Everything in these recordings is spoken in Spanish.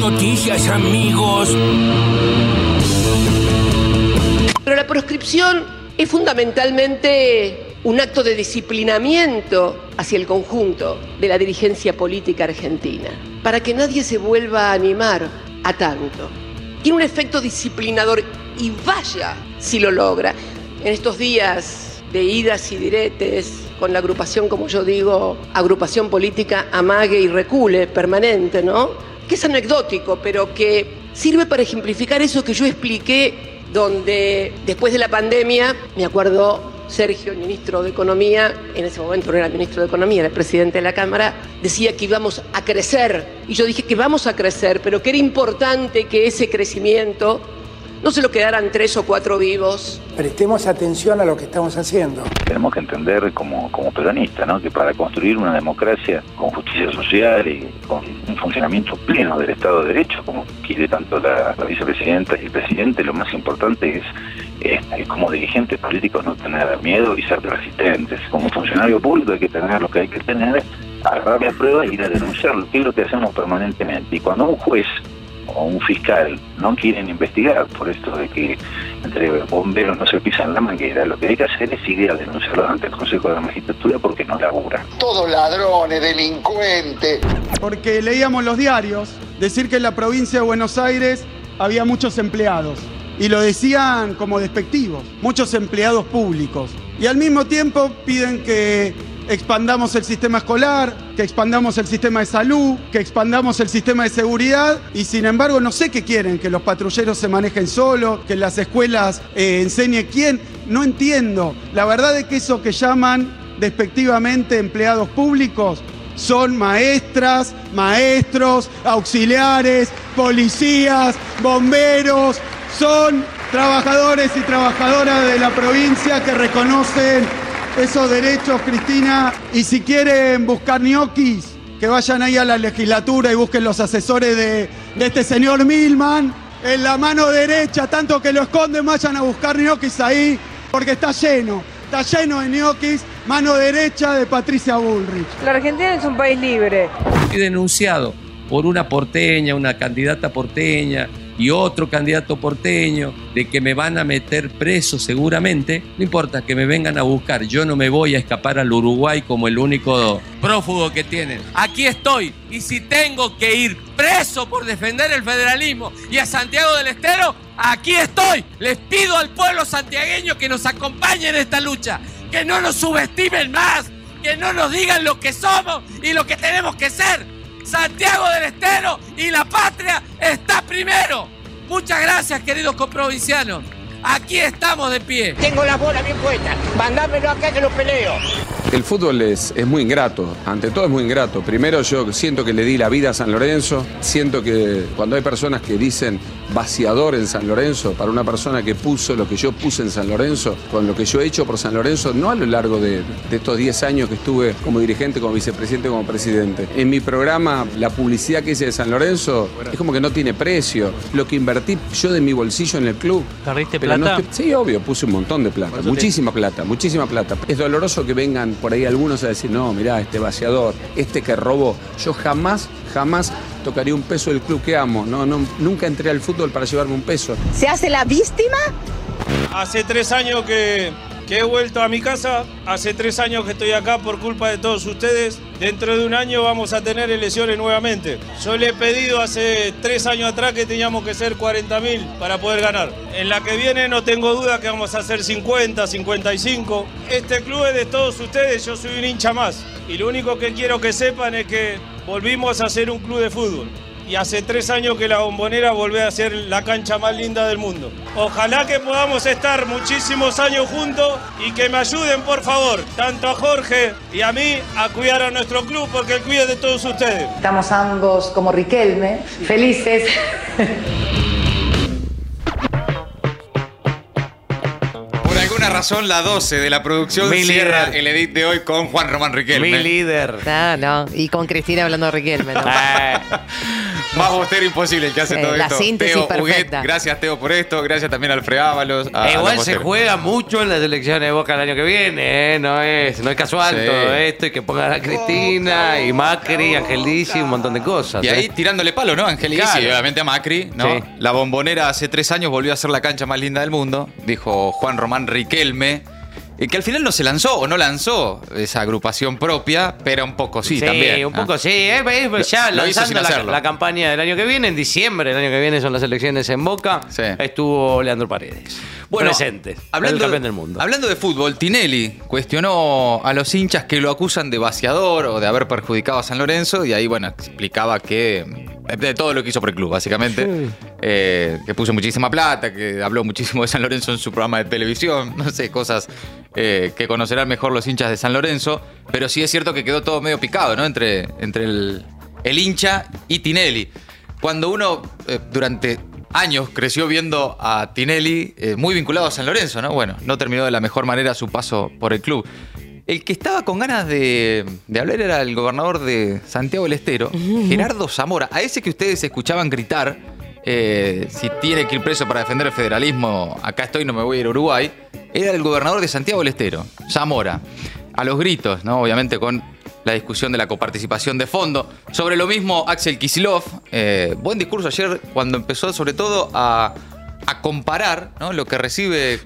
noticias, amigos. Pero la proscripción es fundamentalmente un acto de disciplinamiento hacia el conjunto de la dirigencia política argentina, para que nadie se vuelva a animar a tanto. Tiene un efecto disciplinador y vaya si lo logra. En estos días de idas y diretes, con la agrupación, como yo digo, agrupación política amague y recule permanente, ¿no? Que es anecdótico, pero que sirve para ejemplificar eso que yo expliqué, donde después de la pandemia, me acuerdo Sergio, el ministro de Economía, en ese momento no era ministro de Economía, era el presidente de la Cámara, decía que íbamos a crecer. Y yo dije que vamos a crecer, pero que era importante que ese crecimiento no se lo quedaran tres o cuatro vivos. Prestemos atención a lo que estamos haciendo. Tenemos que entender como, como peronistas ¿no? que para construir una democracia con justicia social y con un funcionamiento pleno del Estado de Derecho, como quiere tanto la, vicepresidenta y el presidente, lo más importante es, es, como dirigentes políticos no tener miedo y ser resistentes. Como funcionario público hay que tener lo que hay que tener, agarrar la prueba y ir a denunciarlo, que es lo que hacemos permanentemente. Y cuando un juez o un fiscal no quieren investigar por esto de que entre bomberos no se pisan la manguera, lo que hay que hacer es ir a denunciarlo ante el Consejo de la Magistratura porque no laburan. Todos ladrones, delincuentes. Porque leíamos los diarios decir que en la provincia de Buenos Aires había muchos empleados. Y lo decían como despectivos, muchos empleados públicos. Y al mismo tiempo piden que expandamos el sistema escolar, que expandamos el sistema de salud, que expandamos el sistema de seguridad y sin embargo no sé qué quieren, que los patrulleros se manejen solos, que las escuelas eh, enseñe quién, no entiendo. La verdad es que eso que llaman despectivamente empleados públicos son maestras, maestros, auxiliares, policías, bomberos, son trabajadores y trabajadoras de la provincia que reconocen esos derechos, Cristina. Y si quieren buscar ñoquis, que vayan ahí a la legislatura y busquen los asesores de, este señor Milman. En la mano derecha, tanto que lo esconden, vayan a buscar ñoquis ahí, porque está lleno. Está lleno de ñoquis, mano derecha de Patricia Bullrich. La Argentina es un país libre. He denunciado por una porteña, una candidata porteña, y otro candidato porteño, de que me van a meter preso seguramente, no importa que me vengan a buscar, yo no me voy a escapar al Uruguay como el único prófugo que tienen. Aquí estoy y si tengo que ir preso por defender el federalismo y a Santiago del Estero, aquí estoy. Les pido al pueblo santiagueño que nos acompañe en esta lucha, que no nos subestimen más, que no nos digan lo que somos y lo que tenemos que ser Santiago del Estero y la patria está primero. Muchas gracias, queridos coprovincianos. Aquí estamos de pie. Tengo la bola bien puesta. Mandámelo acá que lo peleo. El fútbol es, es muy ingrato, ante todo es muy ingrato. Primero yo siento que le di la vida a San Lorenzo, siento que cuando hay personas que dicen vaciador en San Lorenzo, para una persona que puso lo que yo puse en San Lorenzo, con lo que yo he hecho por San Lorenzo, no a lo largo de, estos 10 años que estuve como dirigente, como vicepresidente, como presidente. En mi programa, la publicidad que hice de San Lorenzo es como que no tiene precio. Lo que invertí yo de mi bolsillo en el club. ¿Perdiste plata? sí, obvio, puse un montón de plata, muchísima plata, muchísima plata. Es doloroso que vengan por ahí algunos a decir, no, mirá, este vaciador, este que robó. Yo jamás, jamás tocaría un peso del club que amo. No, no, nunca entré al fútbol para llevarme un peso. ¿Se hace la víctima? Hace tres años que que he vuelto a mi casa. Hace tres años que estoy acá por culpa de todos ustedes. Dentro de un año vamos a tener elecciones nuevamente. Yo le he pedido hace tres años atrás que teníamos que ser 40.000 para poder ganar. En la que viene no tengo duda que vamos a hacer 50, 55. Este club es de todos ustedes, yo soy un hincha más. Y lo único que quiero que sepan es que volvimos a ser un club de fútbol y hace tres años que la bombonera vuelve a ser la cancha más linda del mundo. Ojalá que podamos estar muchísimos años juntos y que me ayuden, por favor, tanto a Jorge y a mí, a cuidar a nuestro club, porque él cuida de todos ustedes. Estamos ambos como Riquelme, felices. Por alguna razón razón la 12 de la producción Mi cierra líder. el edit de hoy con Juan Román Riquelme. Mi líder. No, no. Y con Cristina hablando de Riquelme, ¿no? Más bostero imposible el que hace Sí, todo la esto. síntesis Teo perfecta. Huguet, gracias Teo por esto, gracias también a Alfred Ábalos. a- E los igual se juega mucho en las elecciones de Boca el año que viene, ¿eh? No es, no es casual Sí. todo esto y que pongan a Cristina y Macri, Ángel Dizzi, un montón de cosas. Y ahí ¿eh? tirándole palo, ¿no? Angel Claro. Obviamente a Macri, ¿no? Sí. La bombonera hace tres años volvió a ser la cancha más linda del mundo, dijo Juan Román Riquelme. Y que al final no se lanzó o no lanzó esa agrupación propia, pero un poco sí, también. un poco Ah. sí. eh, eh, ya Lo lanzando la, campaña del año que viene, en diciembre del año que viene son las elecciones en Boca, estuvo Leandro Paredes. Bueno, presente. Hablando, el del mundo. hablando de fútbol, Tinelli cuestionó a los hinchas que lo acusan de vaciador o de haber perjudicado a San Lorenzo y ahí, bueno, explicaba que de todo lo que hizo por el club, básicamente, eh, que puso muchísima plata, que habló muchísimo de San Lorenzo en su programa de televisión, no sé, cosas eh, que conocerán mejor los hinchas de San Lorenzo, pero sí es cierto que quedó todo medio picado, ¿no? Entre, entre el, el hincha y Tinelli. Cuando uno eh, durante años creció viendo a Tinelli eh, muy vinculado a San Lorenzo, ¿no? Bueno, no terminó de la mejor manera su paso por el club. El que estaba con ganas de, de hablar era el gobernador de Santiago del Estero, Gerardo Zamora, a ese que ustedes escuchaban gritar, eh, si tiene que ir preso para defender el federalismo, acá estoy, no me voy a ir a Uruguay, era el gobernador de Santiago del Estero, Zamora, a los gritos, ¿no? Obviamente con la discusión de la coparticipación de fondo. Sobre lo mismo, Axel Kisilov, eh, buen discurso ayer cuando empezó sobre todo a, a comparar ¿no? lo que recibe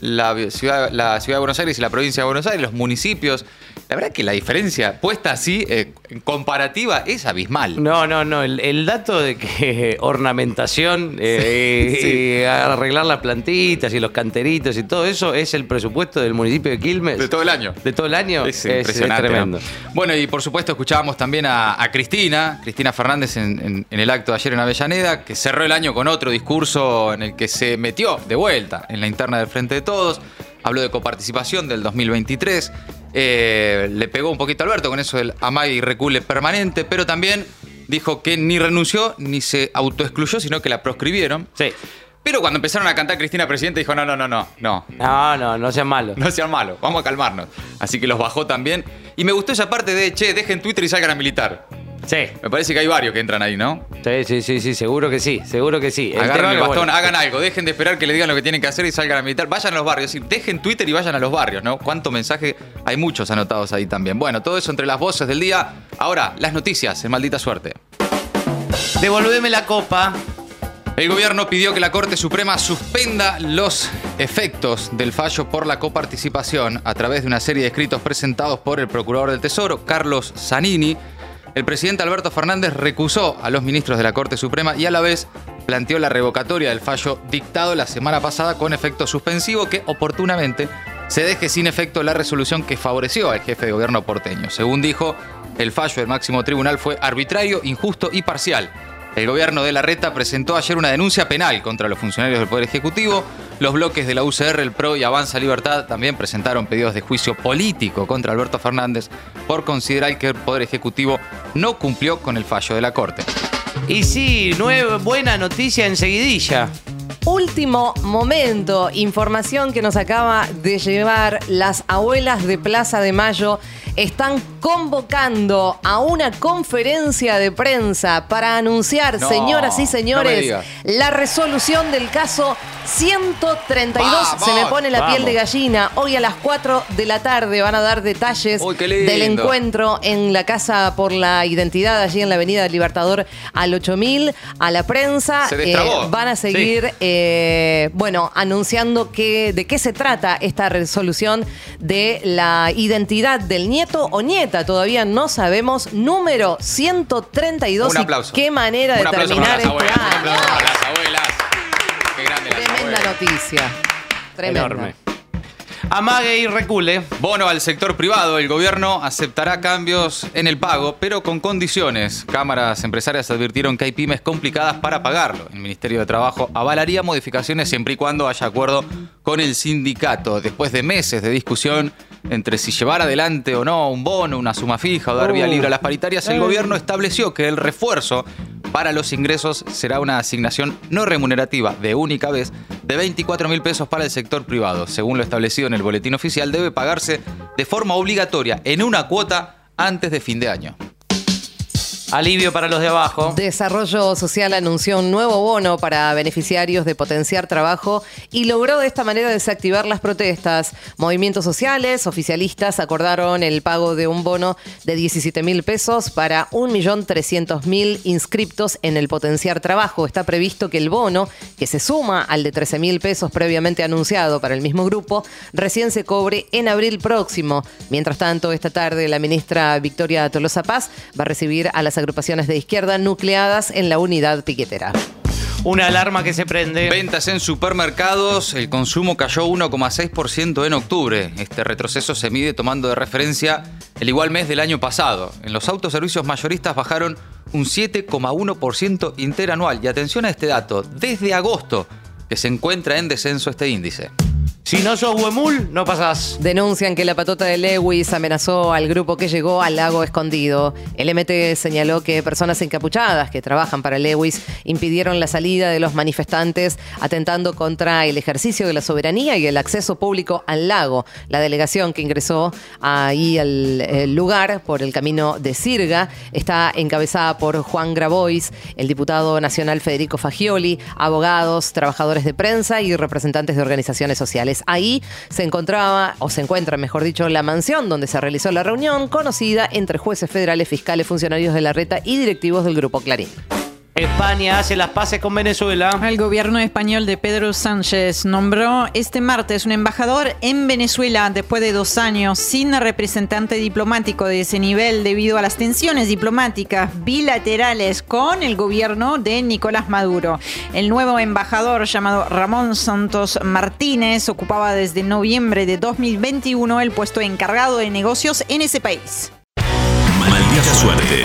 la, ciudad, la ciudad de Buenos Aires y la provincia de Buenos Aires, los municipios. La verdad que la diferencia puesta así, eh, en comparativa, es abismal. No, no, no. El, el dato de que ornamentación, eh, Sí, sí. y arreglar las plantitas y los canteritos y todo eso es el presupuesto del municipio de Quilmes. De todo el año. De todo el año. Es impresionante. ¿no? tremendo. Bueno, y por supuesto escuchábamos también a, a Cristina, Cristina Fernández en, en- en el acto de ayer en Avellaneda, que cerró el año con otro discurso en el que se metió de vuelta en la interna del Frente de Todos. Habló de coparticipación del 2023. Eh, le pegó un poquito a Alberto con eso del amay y recule permanente, pero también dijo que ni renunció ni se autoexcluyó, sino que la proscribieron. Sí. Pero cuando empezaron a cantar Cristina Presidente dijo, no, no, no, no, no, No, no, no sean malos. no sean malos, vamos a calmarnos. Así que los bajó también. Y me gustó esa parte de, che, dejen Twitter y salgan a militar. Sí. Me parece que hay varios que entran ahí, ¿no? Sí, sí, sí, sí, seguro que sí, seguro que sí. El tema el bastón, bueno, hagan algo, dejen de esperar que le digan lo que tienen que hacer y salgan a militar. Vayan a los barrios, es decir, dejen Twitter y vayan a los barrios, ¿no? ¿Cuánto mensaje? Hay muchos anotados ahí también. Bueno, todo eso entre las voces del día. Ahora, las noticias, en maldita suerte. Devolveme la copa. El gobierno pidió que la Corte Suprema suspenda los efectos del fallo por la coparticipación a través de una serie de escritos presentados por el Procurador del Tesoro, Carlos Zanini. El presidente Alberto Fernández recusó a los ministros de la Corte Suprema y a la vez planteó la revocatoria del fallo dictado la semana pasada con efecto suspensivo que oportunamente se deje sin efecto la resolución que favoreció al jefe de gobierno porteño. Según dijo, el fallo del máximo tribunal fue arbitrario, injusto y parcial. El gobierno de la Reta presentó ayer una denuncia penal contra los funcionarios del Poder Ejecutivo. Los bloques de la UCR, el PRO y Avanza Libertad también presentaron pedidos de juicio político contra Alberto Fernández por considerar que el Poder Ejecutivo no cumplió con el fallo de la Corte. Y sí, nueva, buena noticia enseguidilla. Último momento, información que nos acaba de llevar las abuelas de Plaza de Mayo están convocando a una conferencia de prensa para anunciar, No, señoras y señores, la resolución del caso 132. Vamos, Se me pone la piel de gallina. Hoy a las 4 de la tarde van a dar detalles Uy, del encuentro en la Casa por la Identidad, allí en la Avenida del Libertador al 8000, a la prensa. Se destrabó. van a seguir, eh, bueno, anunciando que, de qué se trata esta resolución de la identidad del nieto o nieta. Todavía no sabemos. Número 132. Un y aplauso. qué manera Un de aplauso terminar para las este abuelas, un aplauso para las abuelas. Qué grande las Tremenda abuelas. noticia. Tremenda. Enorme. Amague y recule. Bono al sector privado. El gobierno aceptará cambios en el pago, pero con condiciones. Cámaras empresarias advirtieron que hay pymes complicadas para pagarlo. El Ministerio de Trabajo avalaría modificaciones siempre y cuando haya acuerdo con el sindicato. Después de meses de discusión entre si llevar adelante o no un bono, una suma fija o dar vía Uh. libre a las paritarias, el Eh. gobierno estableció que el refuerzo Para los ingresos será una asignación no remunerativa de única vez de 24 mil pesos para el sector privado. Según lo establecido en el boletín oficial, debe pagarse de forma obligatoria en una cuota antes de fin de año. Alivio para los de abajo. Desarrollo Social anunció un nuevo bono para beneficiarios de potenciar trabajo y logró de esta manera desactivar las protestas. Movimientos sociales, oficialistas acordaron el pago de un bono de 17 mil pesos para 1.300.000 inscriptos en el potenciar trabajo. Está previsto que el bono, que se suma al de 13 mil pesos previamente anunciado para el mismo grupo, recién se cobre en abril próximo. Mientras tanto, esta tarde la ministra Victoria Tolosa Paz va a recibir a las agrupaciones de izquierda nucleadas en la unidad piquetera. Una alarma que se prende. Ventas en supermercados, el consumo cayó 1,6% en octubre. Este retroceso se mide tomando de referencia el igual mes del año pasado. En los autoservicios mayoristas bajaron un 7,1% interanual. Y atención a este dato, desde agosto que se encuentra en descenso este índice. Si no sos huemul, no pasás. Denuncian que la patota de Lewis amenazó al grupo que llegó al lago escondido. El MT señaló que personas encapuchadas que trabajan para Lewis impidieron la salida de los manifestantes, atentando contra el ejercicio de la soberanía y el acceso público al lago. La delegación que ingresó ahí al lugar por el camino de Sirga está encabezada por Juan Grabois, el diputado nacional Federico Fagioli, abogados, trabajadores de prensa y representantes de organizaciones sociales. Ahí se encontraba, o se encuentra, mejor dicho, la mansión donde se realizó la reunión, conocida entre jueces federales, fiscales, funcionarios de la reta y directivos del Grupo Clarín. España hace las paces con Venezuela. El gobierno español de Pedro Sánchez nombró este martes un embajador en Venezuela después de dos años sin representante diplomático de ese nivel debido a las tensiones diplomáticas bilaterales con el gobierno de Nicolás Maduro. El nuevo embajador llamado Ramón Santos Martínez ocupaba desde noviembre de 2021 el puesto encargado de negocios en ese país. Maldita suerte.